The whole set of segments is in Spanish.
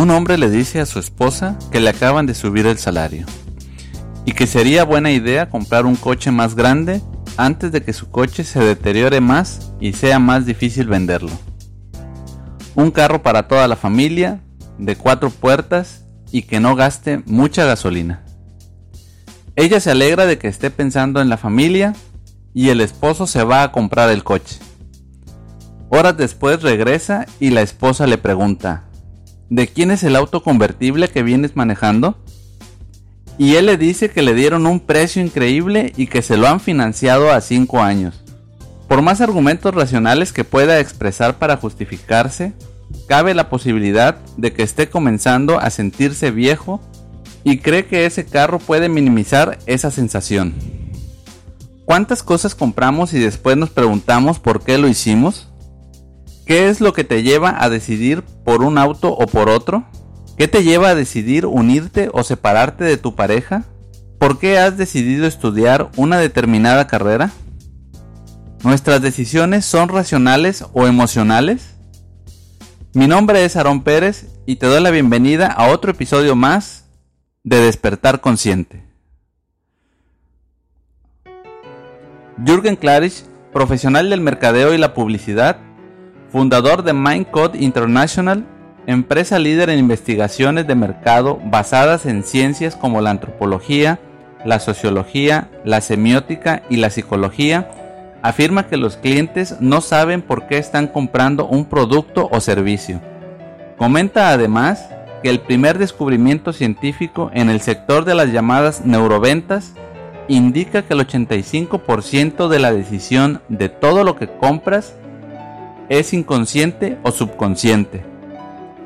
Un hombre le dice a su esposa que le acaban de subir el salario y que sería buena idea comprar un coche más grande antes de que su coche se deteriore más y sea más difícil venderlo. Un carro para toda la familia, de cuatro puertas y que no gaste mucha gasolina. Ella se alegra de que esté pensando en la familia y el esposo se va a comprar el coche. Horas después regresa y la esposa le pregunta, ¿de quién es el auto convertible que vienes manejando? Y él le dice que le dieron un precio increíble y que se lo han financiado a 5 años. Por más argumentos racionales que pueda expresar para justificarse, cabe la posibilidad de que esté comenzando a sentirse viejo y cree que ese carro puede minimizar esa sensación. ¿Cuántas cosas compramos y después nos preguntamos por qué lo hicimos? ¿Qué es lo que te lleva a decidir por un auto o por otro? ¿Qué te lleva a decidir unirte o separarte de tu pareja? ¿Por qué has decidido estudiar una determinada carrera? ¿Nuestras decisiones son racionales o emocionales? Mi nombre es Aarón Pérez y te doy la bienvenida a otro episodio más de Despertar Consciente. Jürgen Klarich, profesional del mercadeo y la publicidad, fundador de MindCode International, empresa líder en investigaciones de mercado basadas en ciencias como la antropología, la sociología, la semiótica y la psicología, afirma que los clientes no saben por qué están comprando un producto o servicio. Comenta además que el primer descubrimiento científico en el sector de las llamadas neuroventas indica que el 85% de la decisión de todo lo que compras es inconsciente o subconsciente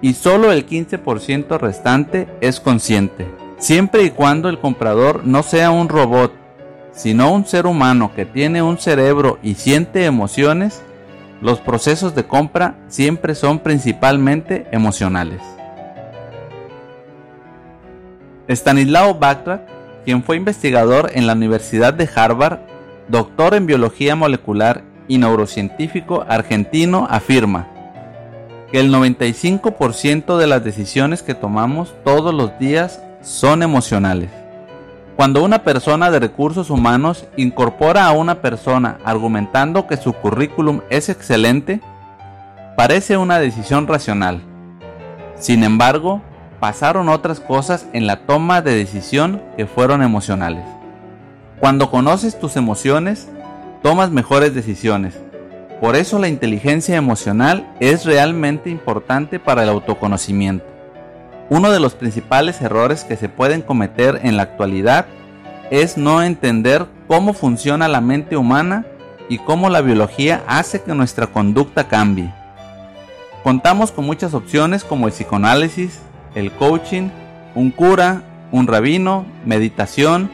y solo el 15% restante es consciente, siempre y cuando el comprador no sea un robot sino un ser humano que tiene un cerebro y siente emociones, los procesos de compra siempre son principalmente emocionales. Stanislao Bactrack, quien fue investigador en la Universidad de Harvard, doctor en biología molecular y neurocientífico argentino, afirma que el 95% de las decisiones que tomamos todos los días son emocionales. Cuando una persona de recursos humanos incorpora a una persona argumentando que su currículum es excelente, parece una decisión racional. Sin embargo, pasaron otras cosas en la toma de decisión que fueron emocionales. Cuando conoces tus emociones, tomas mejores decisiones. Por eso la inteligencia emocional es realmente importante para el autoconocimiento. Uno de los principales errores que se pueden cometer en la actualidad es no entender cómo funciona la mente humana y cómo la biología hace que nuestra conducta cambie. Contamos con muchas opciones como el psicoanálisis, el coaching, un cura, un rabino, meditación,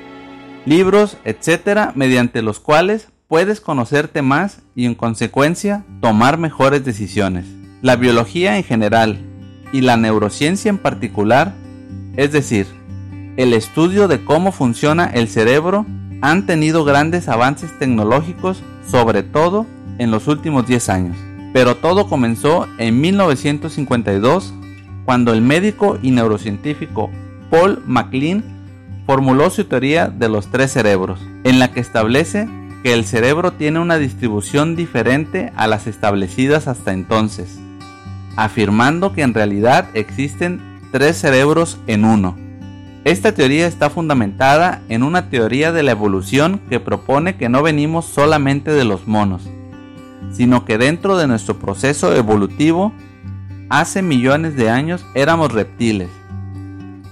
libros, etc., mediante los cuales puedes conocerte más y en consecuencia tomar mejores decisiones. La biología en general y la neurociencia en particular, es decir, el estudio de cómo funciona el cerebro, han tenido grandes avances tecnológicos, sobre todo en los últimos 10 años. Pero todo comenzó en 1952, cuando el médico y neurocientífico Paul MacLean formuló su teoría de los tres cerebros, en la que establece que el cerebro tiene una distribución diferente a las establecidas hasta entonces afirmando que en realidad existen tres cerebros en uno. Esta teoría está fundamentada en una teoría de la evolución que propone que no venimos solamente de los monos, sino que dentro de nuestro proceso evolutivo, hace millones de años éramos reptiles.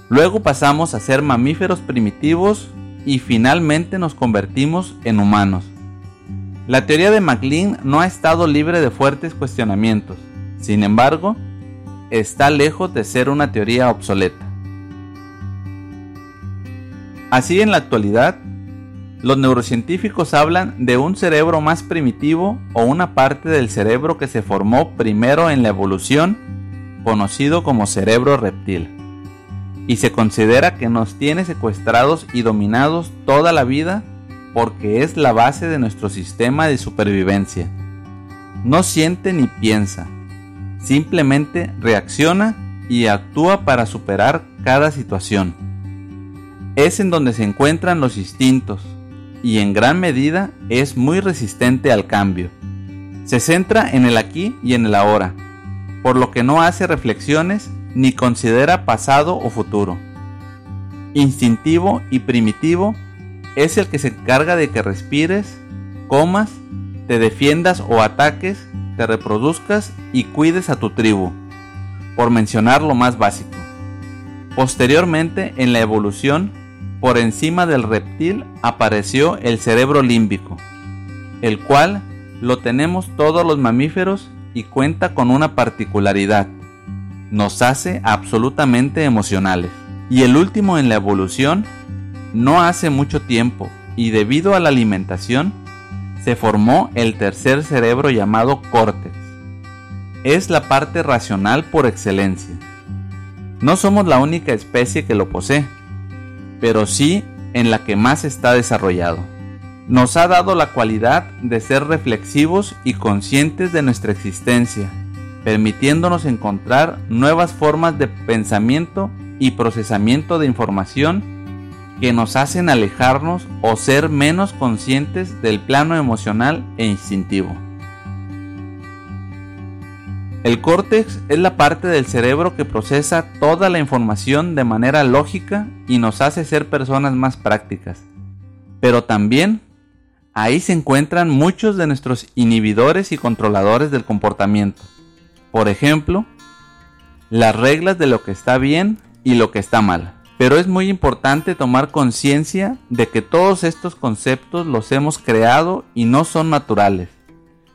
Luego pasamos a ser mamíferos primitivos y finalmente nos convertimos en humanos. La teoría de MacLean no ha estado libre de fuertes cuestionamientos. Sin embargo, está lejos de ser una teoría obsoleta. Así en la actualidad, los neurocientíficos hablan de un cerebro más primitivo o una parte del cerebro que se formó primero en la evolución, conocido como cerebro reptil, y se considera que nos tiene secuestrados y dominados toda la vida porque es la base de nuestro sistema de supervivencia. No siente ni piensa, simplemente reacciona y actúa para superar cada situación. Es en donde se encuentran los instintos y en gran medida es muy resistente al cambio. Se centra en el aquí y en el ahora, por lo que no hace reflexiones ni considera pasado o futuro. Instintivo y primitivo es el que se encarga de que respires, comas, te defiendas o ataques, te reproduzcas y cuides a tu tribu, por mencionar lo más básico. Posteriormente, en la evolución, por encima del reptil apareció el cerebro límbico, el cual lo tenemos todos los mamíferos y cuenta con una particularidad. Nos hace absolutamente emocionales. Y el último en la evolución, no hace mucho tiempo y debido a la alimentación, se formó el tercer cerebro llamado córtex. Es la parte racional por excelencia. No somos la única especie que lo posee, pero sí en la que más está desarrollado. Nos ha dado la cualidad de ser reflexivos y conscientes de nuestra existencia, permitiéndonos encontrar nuevas formas de pensamiento y procesamiento de información que nos hacen alejarnos o ser menos conscientes del plano emocional e instintivo. El córtex es la parte del cerebro que procesa toda la información de manera lógica y nos hace ser personas más prácticas. Pero también ahí se encuentran muchos de nuestros inhibidores y controladores del comportamiento. Por ejemplo, las reglas de lo que está bien y lo que está mal. Pero es muy importante tomar conciencia de que todos estos conceptos los hemos creado y no son naturales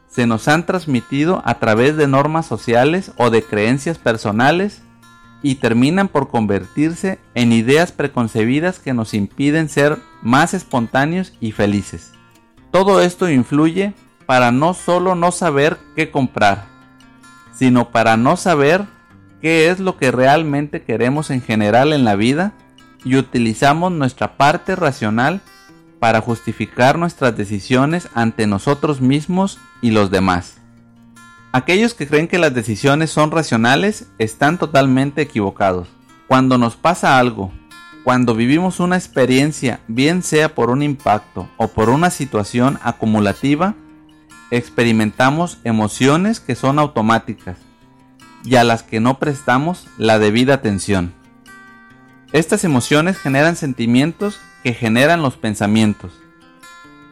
se nos han transmitido a través de normas sociales o de creencias personales y terminan por convertirse en ideas preconcebidas que nos impiden ser más espontáneos y felices. Todo esto influye para no solo no saber qué comprar, sino para no saber qué es lo que realmente queremos en general en la vida y utilizamos nuestra parte racional para justificar nuestras decisiones ante nosotros mismos y los demás. Aquellos que creen que las decisiones son racionales están totalmente equivocados. Cuando nos pasa algo, cuando vivimos una experiencia, bien sea por un impacto o por una situación acumulativa, experimentamos emociones que son automáticas y a las que no prestamos la debida atención. Estas emociones generan sentimientos que generan los pensamientos.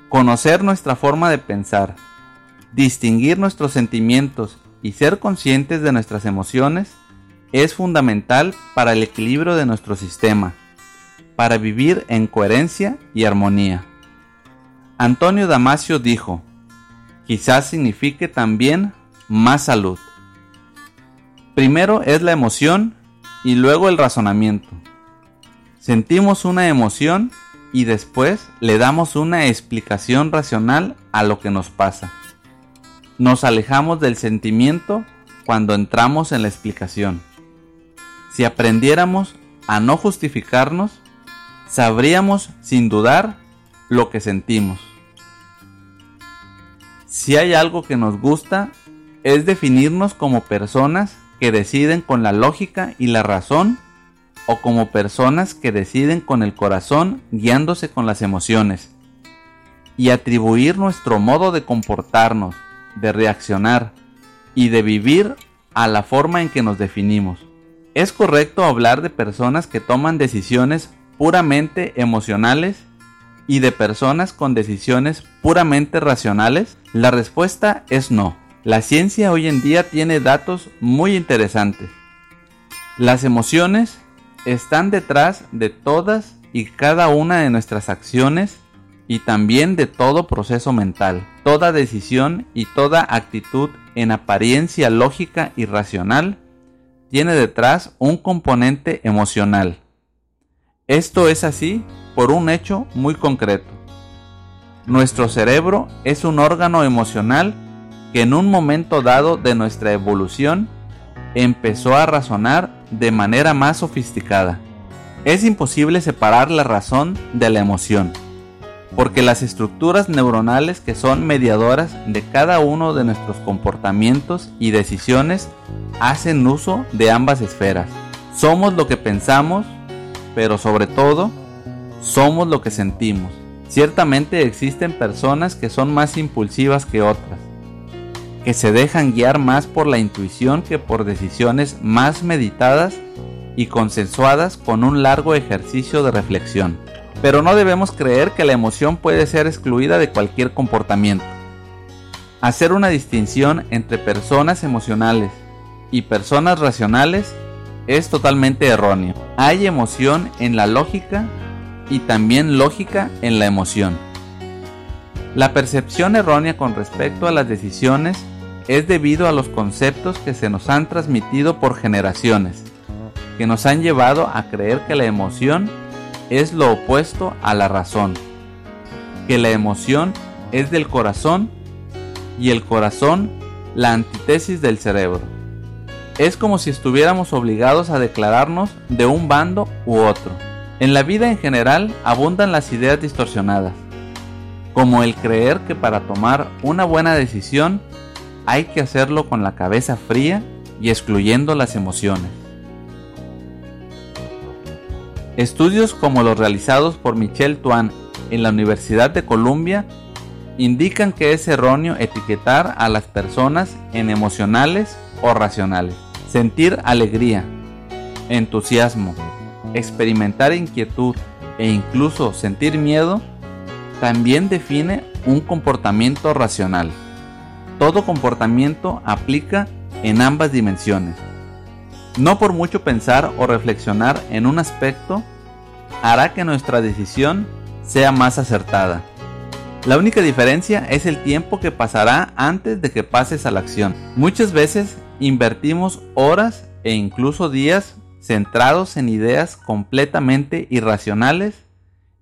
Conocer nuestra forma de pensar, distinguir nuestros sentimientos y ser conscientes de nuestras emociones es fundamental para el equilibrio de nuestro sistema, para vivir en coherencia y armonía. Antonio Damasio dijo, quizás signifique también más salud. Primero es la emoción y luego el razonamiento. Sentimos una emoción y después le damos una explicación racional a lo que nos pasa. Nos alejamos del sentimiento cuando entramos en la explicación. Si aprendiéramos a no justificarnos, sabríamos sin dudar lo que sentimos. Si hay algo que nos gusta, es definirnos como personas que deciden con la lógica y la razón o como personas que deciden con el corazón guiándose con las emociones y atribuir nuestro modo de comportarnos, de reaccionar y de vivir a la forma en que nos definimos. ¿Es correcto hablar de personas que toman decisiones puramente emocionales y de personas con decisiones puramente racionales? La respuesta es no. La ciencia hoy en día tiene datos muy interesantes. Las emociones están detrás de todas y cada una de nuestras acciones y también de todo proceso mental. Toda decisión y toda actitud en apariencia lógica y racional tiene detrás un componente emocional. Esto es así por un hecho muy concreto. Nuestro cerebro es un órgano emocional que en un momento dado de nuestra evolución empezó a razonar de manera más sofisticada. Es imposible separar la razón de la emoción. porque las estructuras neuronales que son mediadoras de cada uno de nuestros comportamientos y decisiones hacen uso de ambas esferas. Somos lo que pensamos, pero sobre todo, somos lo que sentimos. Ciertamente existen personas que son más impulsivas que otras, que se dejan guiar más por la intuición que por decisiones más meditadas y consensuadas con un largo ejercicio de reflexión. Pero no debemos creer que la emoción puede ser excluida de cualquier comportamiento. Hacer una distinción entre personas emocionales y personas racionales es totalmente erróneo. Hay emoción en la lógica y también lógica en la emoción. La percepción errónea con respecto a las decisiones es debido a los conceptos que se nos han transmitido por generaciones que nos han llevado a creer que la emoción es lo opuesto a la razón, que la emoción es del corazón y el corazón la antítesis del cerebro. Es como si estuviéramos obligados a declararnos de un bando u otro. En la vida en general abundan las ideas distorsionadas, como el creer que para tomar una buena decisión hay que hacerlo con la cabeza fría y excluyendo las emociones. Estudios como los realizados por Michel Tuan en la Universidad de Columbia indican que es erróneo etiquetar a las personas en emocionales o racionales. Sentir alegría, entusiasmo, experimentar inquietud e incluso sentir miedo también define un comportamiento racional. Todo comportamiento aplica en ambas dimensiones. No por mucho pensar o reflexionar en un aspecto hará que nuestra decisión sea más acertada. La única diferencia es el tiempo que pasará antes de que pases a la acción. Muchas veces invertimos horas e incluso días centrados en ideas completamente irracionales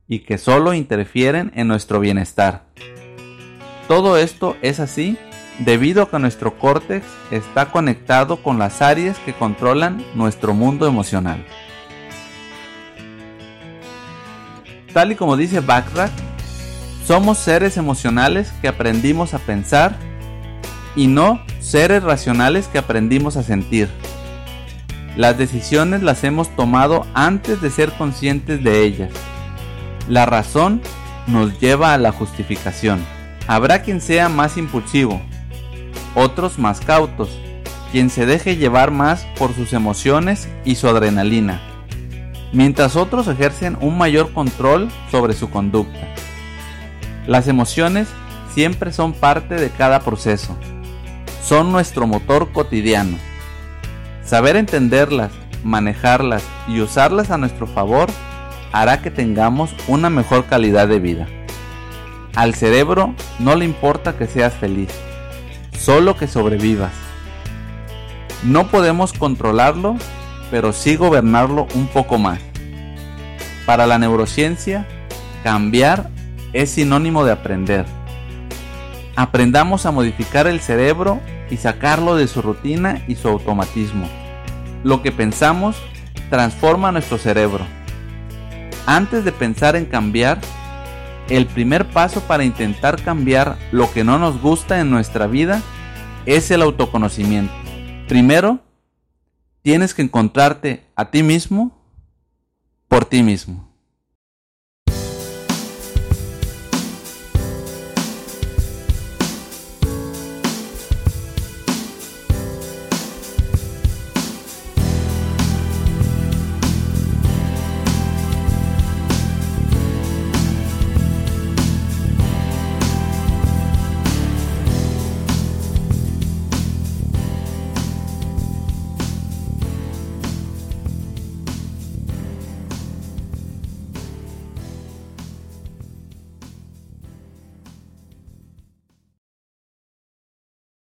y que solo interfieren en nuestro bienestar. Todo esto es así debido a que nuestro córtex está conectado con las áreas que controlan nuestro mundo emocional. Tal y como dice Backrack, somos seres emocionales que aprendimos a pensar y no seres racionales que aprendimos a sentir. Las decisiones las hemos tomado antes de ser conscientes de ellas. La razón nos lleva a la justificación. Habrá quien sea más impulsivo, otros más cautos, quien se deje llevar más por sus emociones y su adrenalina, mientras otros ejercen un mayor control sobre su conducta. Las emociones siempre son parte de cada proceso, son nuestro motor cotidiano. Saber entenderlas, manejarlas y usarlas a nuestro favor hará que tengamos una mejor calidad de vida. Al cerebro no le importa que seas feliz, solo que sobrevivas. No podemos controlarlo, pero sí gobernarlo un poco más. Para la neurociencia, cambiar es sinónimo de aprender. Aprendamos a modificar el cerebro y sacarlo de su rutina y su automatismo. Lo que pensamos transforma nuestro cerebro. Antes de pensar en cambiar, el primer paso para intentar cambiar lo que no nos gusta en nuestra vida es el autoconocimiento. Primero, tienes que encontrarte a ti mismo por ti mismo.